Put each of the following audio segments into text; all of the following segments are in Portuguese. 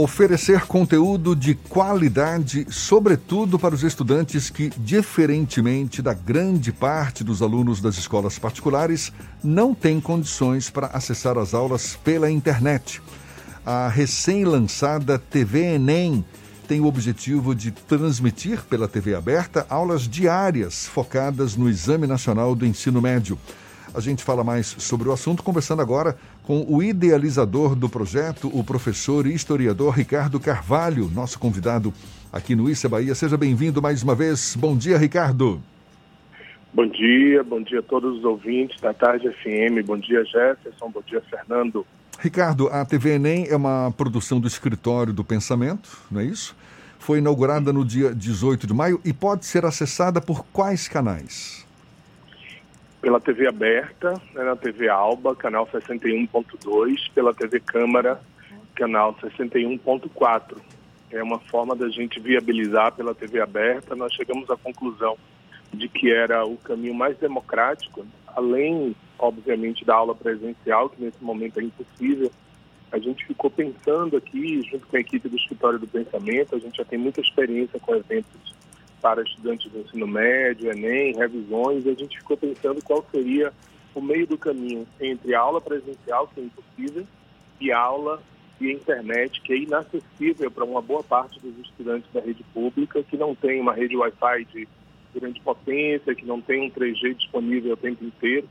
Oferecer conteúdo de qualidade, sobretudo para os estudantes que, diferentemente da grande parte dos alunos das escolas particulares, não têm condições para acessar as aulas pela internet. A recém-lançada TV Enem tem o objetivo de transmitir pela TV aberta aulas diárias focadas no Exame Nacional do Ensino Médio. A gente fala mais sobre o assunto conversando agora com o idealizador do projeto, o professor e historiador Ricardo Carvalho, nosso convidado aqui no Issa Bahia. Seja bem-vindo mais uma vez. Bom dia, Ricardo. Bom dia, bom dia a todos os ouvintes da Tarde FM. Bom dia, Jefferson. Bom dia, Fernando. Ricardo, a TV Enem é uma produção do Escritório do Pensamento, não é isso? Foi inaugurada no dia 18 de maio e pode ser acessada por quais canais? Pela TV aberta, né, na TV Alba, canal 61.2, pela TV Câmara, canal 61.4. É uma forma da gente viabilizar pela TV aberta. Nós chegamos à conclusão de que era o caminho mais democrático, além, obviamente, da aula presencial, que nesse momento é impossível. A gente ficou pensando aqui, junto com a equipe do Escritório do Pensamento, a gente já tem muita experiência com eventos para estudantes do ensino médio, Enem, revisões, e a gente ficou pensando qual seria o meio do caminho entre a aula presencial, que é impossível, e a aula e internet, que é inacessível para uma boa parte dos estudantes da rede pública, que não tem uma rede Wi-Fi de grande potência, que não tem um 3G disponível o tempo inteiro.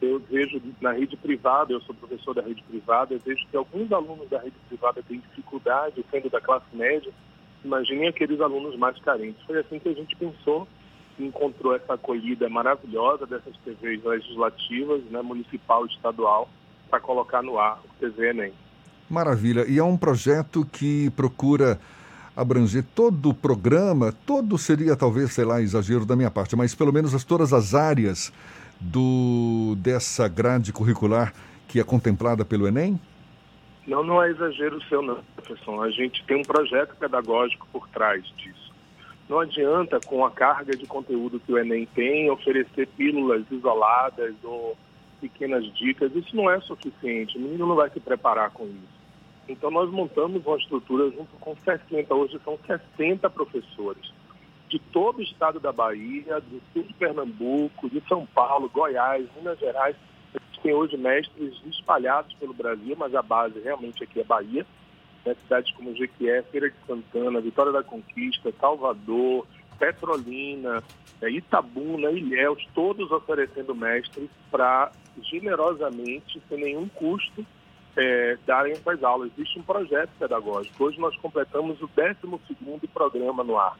Eu vejo na rede privada, eu sou professor da rede privada, eu vejo que alguns alunos da rede privada têm dificuldade, sendo da classe média, Imaginem aqueles alunos mais carentes. Foi assim que a gente pensou encontrou essa acolhida maravilhosa dessas TVs legislativas, né, municipal estadual, para colocar no ar o TV Enem. Maravilha. E é um projeto que procura abranger todo o programa, todo seria talvez, sei lá, exagero da minha parte, mas pelo menos as, todas as áreas do dessa grade curricular que é contemplada pelo Enem? Não, não é exagero seu, não, professor. A gente tem um projeto pedagógico por trás disso. Não adianta, com a carga de conteúdo que o Enem tem, oferecer pílulas isoladas ou pequenas dicas. Isso não é suficiente. O menino não vai se preparar com isso. Então, nós montamos uma estrutura junto com 60, hoje são 60 professores, de todo o estado da Bahia, do sul de Pernambuco, de São Paulo, Goiás, Minas Gerais, tem hoje mestres espalhados pelo Brasil, mas a base realmente aqui é Bahia. Né? Cidades como Jequié, Feira de Santana, Vitória da Conquista, Salvador, Petrolina, é, Itabuna, Ilhéus, todos oferecendo mestres para generosamente, sem nenhum custo, é, darem essas aulas. Existe um projeto pedagógico. Hoje nós completamos o 12º programa no ar.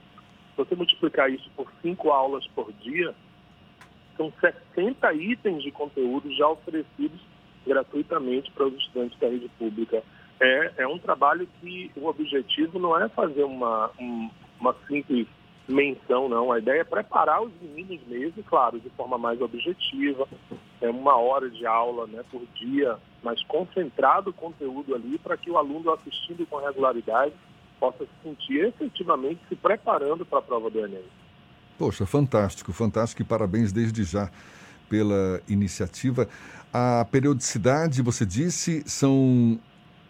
Se você multiplicar isso por cinco aulas por dia, são 60 itens de conteúdo já oferecidos gratuitamente para os estudantes da rede pública. É, é um trabalho que o objetivo não é fazer uma, um, uma simples menção, não. A ideia é preparar os meninos mesmo, claro, de forma mais objetiva. É uma hora de aula né, por dia, mas concentrado o conteúdo ali para que o aluno assistindo com regularidade possa se sentir efetivamente se preparando para a prova do Enem. Poxa, fantástico, fantástico e parabéns desde já pela iniciativa. A periodicidade, você disse, são,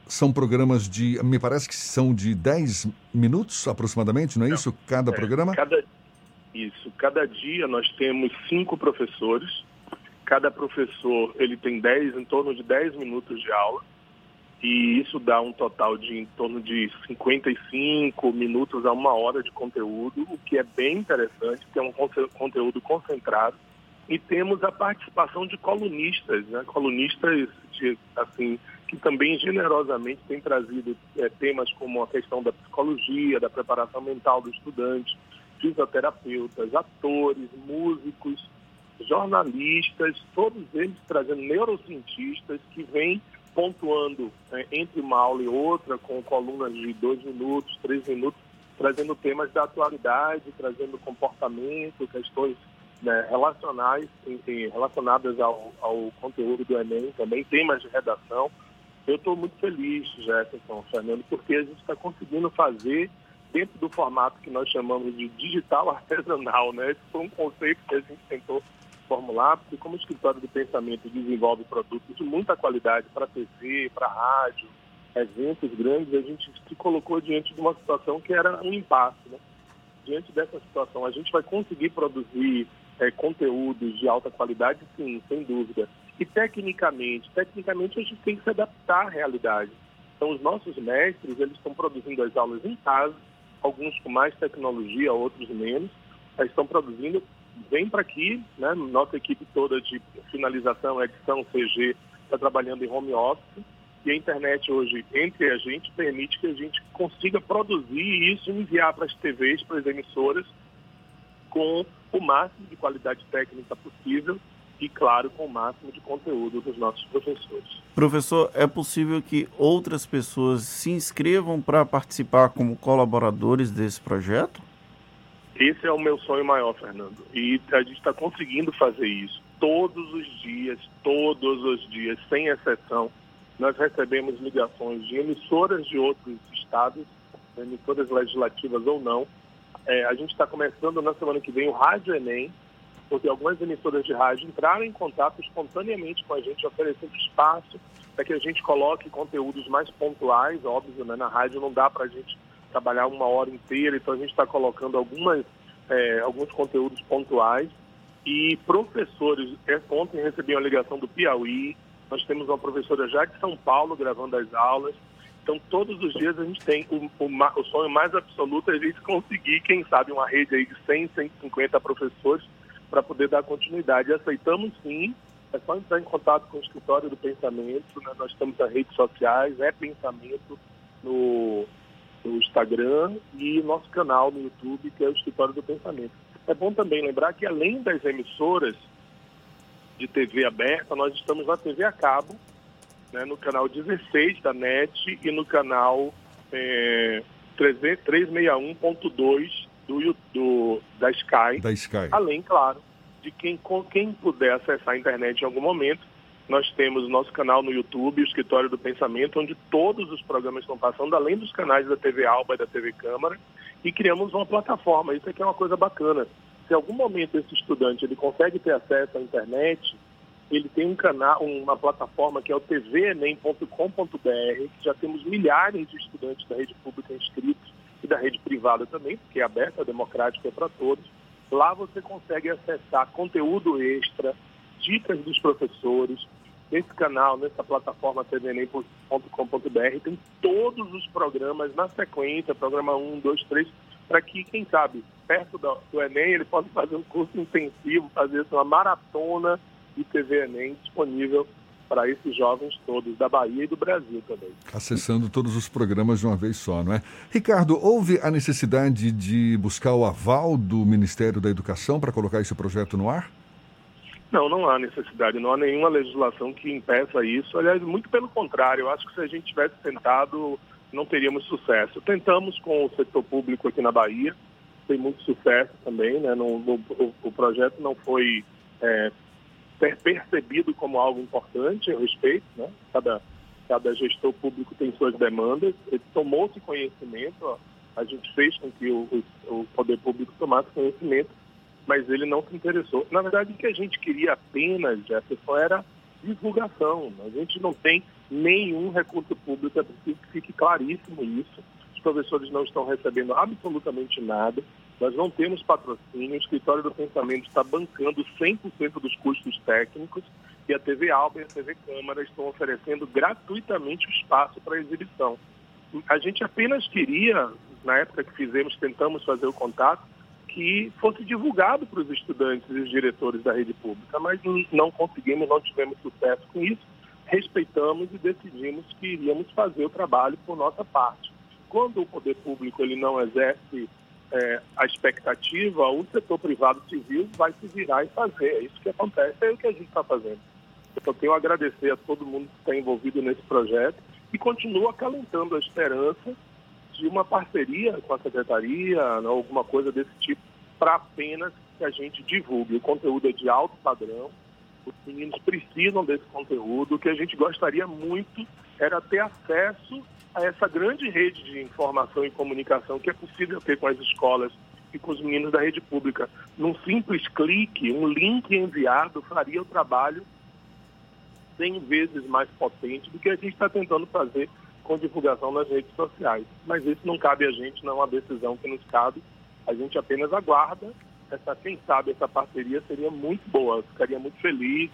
são programas de, me parece que são de 10 minutos aproximadamente, não é não, isso? Cada é, programa? Cada, isso, cada dia nós temos cinco professores, cada professor ele tem 10, em torno de 10 minutos de aula e isso dá um total de em torno de 55 minutos a uma hora de conteúdo, o que é bem interessante, que é um conteúdo concentrado. E temos a participação de colunistas, né? colunistas de, assim, que também generosamente têm trazido é, temas como a questão da psicologia, da preparação mental do estudante, fisioterapeutas, atores, músicos, jornalistas, todos eles trazendo neurocientistas que vêm pontuando né, entre uma aula e outra, com colunas de dois minutos, três minutos, trazendo temas da atualidade, trazendo comportamento, questões né, relacionais, relacionadas ao, ao, conteúdo do Enem, também temas de redação. Eu estou muito feliz, Jefferson, Fernando, porque a gente está conseguindo fazer dentro do formato que nós chamamos de digital artesanal, né? Esse foi um conceito que a gente tentou porque como o escritório do pensamento desenvolve produtos de muita qualidade para TV, para rádio, eventos grandes, a gente se colocou diante de uma situação que era um impasse. Né? Diante dessa situação, a gente vai conseguir produzir é, conteúdos de alta qualidade? Sim, sem dúvida. E tecnicamente, tecnicamente a gente tem que se adaptar à realidade. Então, os nossos mestres, eles estão produzindo as aulas em casa, alguns com mais tecnologia, outros menos. Eles estão produzindo, vem para aqui, né? Nossa equipe toda de finalização, edição, CG, está trabalhando em home office e a internet hoje, entre a gente, permite que a gente consiga produzir isso e enviar para as TVs, para as emissoras, com o máximo de qualidade técnica possível e, claro, com o máximo de conteúdo dos nossos professores. Professor, é possível que outras pessoas se inscrevam para participar como colaboradores desse projeto? Esse é o meu sonho maior, Fernando. E a gente está conseguindo fazer isso. Todos os dias, todos os dias, sem exceção, nós recebemos ligações de emissoras de outros estados, emissoras legislativas ou não. É, a gente está começando na semana que vem o Rádio Enem, porque algumas emissoras de rádio entraram em contato espontaneamente com a gente, oferecendo espaço para que a gente coloque conteúdos mais pontuais, óbvio, né? na rádio não dá para a gente trabalhar uma hora inteira, então a gente está colocando algumas, é, alguns conteúdos pontuais. E professores, é, ontem recebi uma ligação do Piauí, nós temos uma professora já de São Paulo gravando as aulas. Então, todos os dias a gente tem o, o, o sonho mais absoluto é a gente conseguir, quem sabe, uma rede aí de 100, 150 professores para poder dar continuidade. Aceitamos sim, é só entrar em contato com o Escritório do Pensamento, né? nós temos as redes sociais, é Pensamento no, no Instagram e nosso canal no YouTube, que é o Escritório do Pensamento. É bom também lembrar que além das emissoras, de TV aberta, nós estamos na TV a cabo, né, no canal 16 da NET e no canal é, 361.2 do, do, da Sky. Da Sky. Além, claro, de quem, quem puder acessar a internet em algum momento, nós temos nosso canal no YouTube, o Escritório do Pensamento, onde todos os programas estão passando, além dos canais da TV Alba e da TV Câmara, e criamos uma plataforma. Isso aqui é uma coisa bacana se em algum momento esse estudante ele consegue ter acesso à internet, ele tem um canal, uma plataforma que é o tvenem.com.br, que já temos milhares de estudantes da rede pública inscritos e da rede privada também, porque é aberta, democrática, é para todos. Lá você consegue acessar conteúdo extra, dicas dos professores. Nesse canal, nessa plataforma tvenem.com.br, tem todos os programas na sequência, programa 1, 2, 3, para que, quem sabe, perto do, do, Enem, ele possa fazer um curso intensivo, fazer uma maratona de TV Enem disponível para esses jovens todos da Bahia e do Brasil também. Acessando todos os programas de uma vez só, não é? Ricardo, houve a necessidade de buscar o aval do Ministério da Educação para colocar esse projeto no ar? Não, não há necessidade, não há nenhuma legislação que impeça isso. Aliás, muito pelo contrário, eu acho que se a gente tivesse tentado não teríamos sucesso. Tentamos com o setor público aqui na Bahia, tem muito sucesso também, né? No, o, o, projeto não foi é, percebido como algo importante, eu respeito, né? Cada, cada gestor público tem suas demandas, ele tomou-se conhecimento, ó, a gente fez com que o, o, o poder público tomasse conhecimento, mas ele não se interessou. Na verdade, o que a gente queria apenas, Jefferson, era divulgação. A gente não tem nenhum recurso público, é preciso que fique claríssimo isso. Os professores não estão recebendo absolutamente nada. Nós não temos patrocínio, o Escritório do Pensamento está bancando 100% dos custos técnicos e a TV Alba e a TV Câmara estão oferecendo gratuitamente o espaço para exibição. A gente apenas queria, na época que fizemos, tentamos fazer o contato, que fosse divulgado para os estudantes e os diretores da rede pública, mas não conseguimos, não tivemos sucesso com isso. Respeitamos e decidimos que iríamos fazer o trabalho por nossa parte. Quando o poder público ele não exerce é, a expectativa, o setor privado civil vai se virar e fazer. É isso que acontece, é o que a gente está fazendo. Eu tenho a agradecer a todo mundo que está envolvido nesse projeto e continuo acalentando a esperança de uma parceria com a secretaria, né, alguma coisa desse tipo, para apenas que a gente divulgue. O conteúdo é de alto padrão, os meninos precisam desse conteúdo. O que a gente gostaria muito era ter acesso a essa grande rede de informação e comunicação que é possível ter com as escolas e com os meninos da rede pública. Num simples clique, um link enviado faria o trabalho 100 vezes mais potente do que a gente está tentando fazer com divulgação nas redes sociais. Mas isso não cabe a gente, não é uma decisão que nos cabe. A gente apenas aguarda. Essa, quem sabe essa parceria seria muito boa, ficaria muito feliz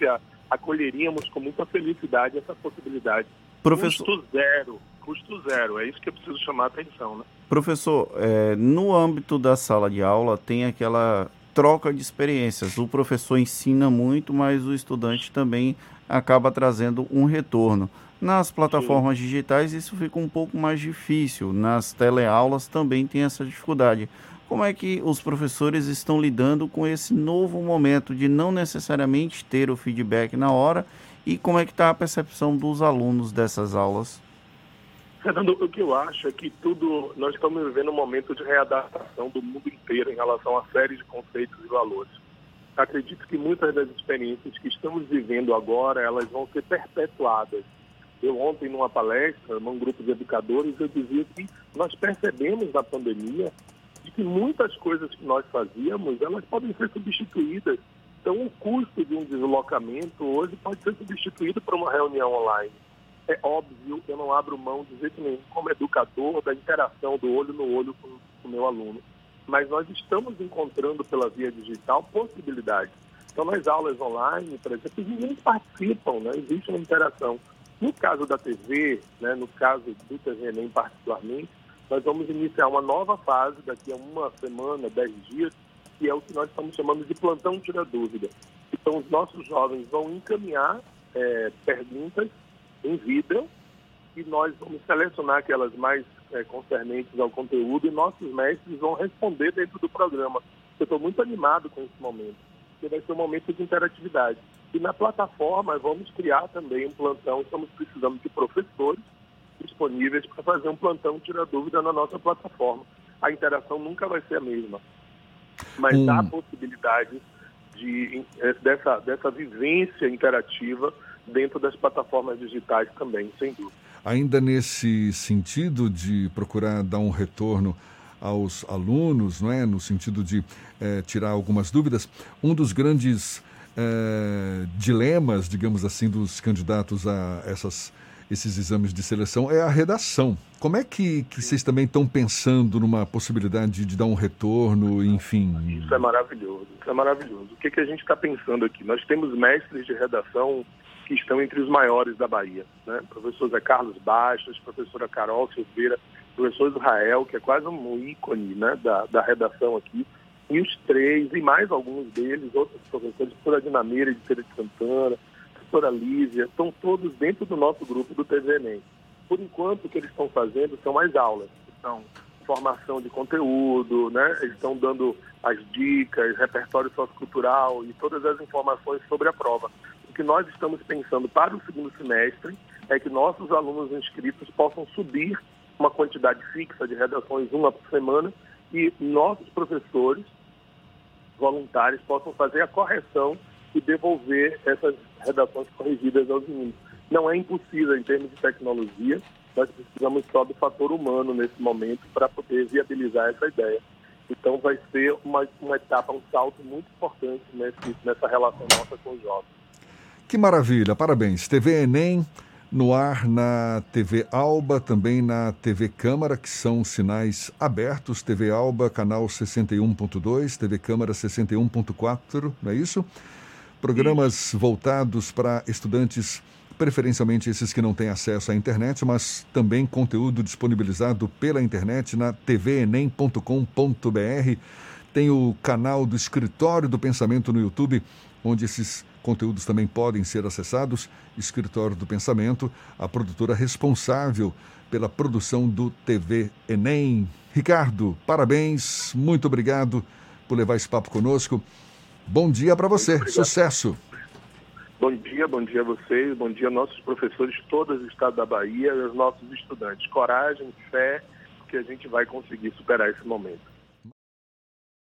acolheríamos com muita felicidade essa possibilidade. Professor... Custo zero, custo zero, é isso que eu preciso chamar a atenção. Né? Professor, é, no âmbito da sala de aula tem aquela troca de experiências. O professor ensina muito, mas o estudante também acaba trazendo um retorno. Nas plataformas Sim. digitais isso fica um pouco mais difícil. Nas teleaulas também tem essa dificuldade. Como é que os professores estão lidando com esse novo momento de não necessariamente ter o feedback na hora e como é que está a percepção dos alunos dessas aulas? Fernando, o que eu acho é que tudo, nós estamos vivendo um momento de readaptação do mundo inteiro em relação a série de conceitos e valores acredito que muitas das experiências que estamos vivendo agora, elas vão ser perpetuadas. Eu ontem, numa palestra, num grupo de educadores, eu dizia que nós percebemos na pandemia de que muitas coisas que nós fazíamos, elas podem ser substituídas. Então, o custo de um deslocamento hoje pode ser substituído por uma reunião online. É óbvio, eu não abro mão de jeito nenhum, como educador, da interação do olho no olho com o meu aluno mas nós estamos encontrando pela via digital possibilidades. Então, nas aulas online, por exemplo, ninguém participam, né? existe uma interação. No caso da TV, né, no caso do TVNEM particularmente, nós vamos iniciar uma nova fase daqui a uma semana, dez dias, que é o que nós estamos chamando de plantão tira dúvida. Então, os nossos jovens vão encaminhar é, perguntas em vídeo e nós vamos selecionar aquelas mais é, concernentes ao conteúdo e nossos mestres vão responder dentro do programa. Eu estou muito animado com esse momento, porque vai ser um momento de interatividade. E na plataforma vamos criar também um plantão, estamos precisando de professores disponíveis para fazer um plantão tira dúvida na nossa plataforma. A interação nunca vai ser a mesma, mas hum. há possibilidade de, é, dessa, dessa vivência interativa dentro das plataformas digitais também, sem dúvida. Ainda nesse sentido de procurar dar um retorno aos alunos, não é? no sentido de é, tirar algumas dúvidas, um dos grandes é, dilemas, digamos assim, dos candidatos a essas, esses exames de seleção é a redação. Como é que, que vocês também estão pensando numa possibilidade de dar um retorno, enfim? Isso é maravilhoso, isso é maravilhoso. O que, que a gente está pensando aqui? Nós temos mestres de redação que estão entre os maiores da Bahia. Né? Professor Zé Carlos Baixas, professora Carol Silveira, professor Israel, que é quase um ícone né, da, da redação aqui, e os três, e mais alguns deles, outros professores, professora Dinameira de Feira de Santana, professora Lívia, estão todos dentro do nosso grupo do TVNEM. Por enquanto, o que eles estão fazendo são mais aulas, são formação de conteúdo, né? eles estão dando as dicas, repertório sociocultural e todas as informações sobre a prova que nós estamos pensando para o segundo semestre é que nossos alunos inscritos possam subir uma quantidade fixa de redações, uma por semana, e nossos professores voluntários possam fazer a correção e devolver essas redações corrigidas aos meninos. Não é impossível em termos de tecnologia, nós precisamos só do fator humano nesse momento para poder viabilizar essa ideia. Então vai ser uma, uma etapa, um salto muito importante nesse, nessa relação nossa com os jovens. Que maravilha, parabéns. TV Enem no ar na TV Alba, também na TV Câmara, que são sinais abertos. TV Alba, canal 61.2, TV Câmara 61.4, não é isso? Programas voltados para estudantes, preferencialmente esses que não têm acesso à internet, mas também conteúdo disponibilizado pela internet na tvenem.com.br. Tem o canal do Escritório do Pensamento no YouTube, onde esses Conteúdos também podem ser acessados. Escritório do Pensamento, a produtora responsável pela produção do TV Enem. Ricardo, parabéns, muito obrigado por levar esse papo conosco. Bom dia para você, sucesso. Bom dia, bom dia a vocês, bom dia aos nossos professores de todo o estado da Bahia e aos nossos estudantes. Coragem, fé, que a gente vai conseguir superar esse momento.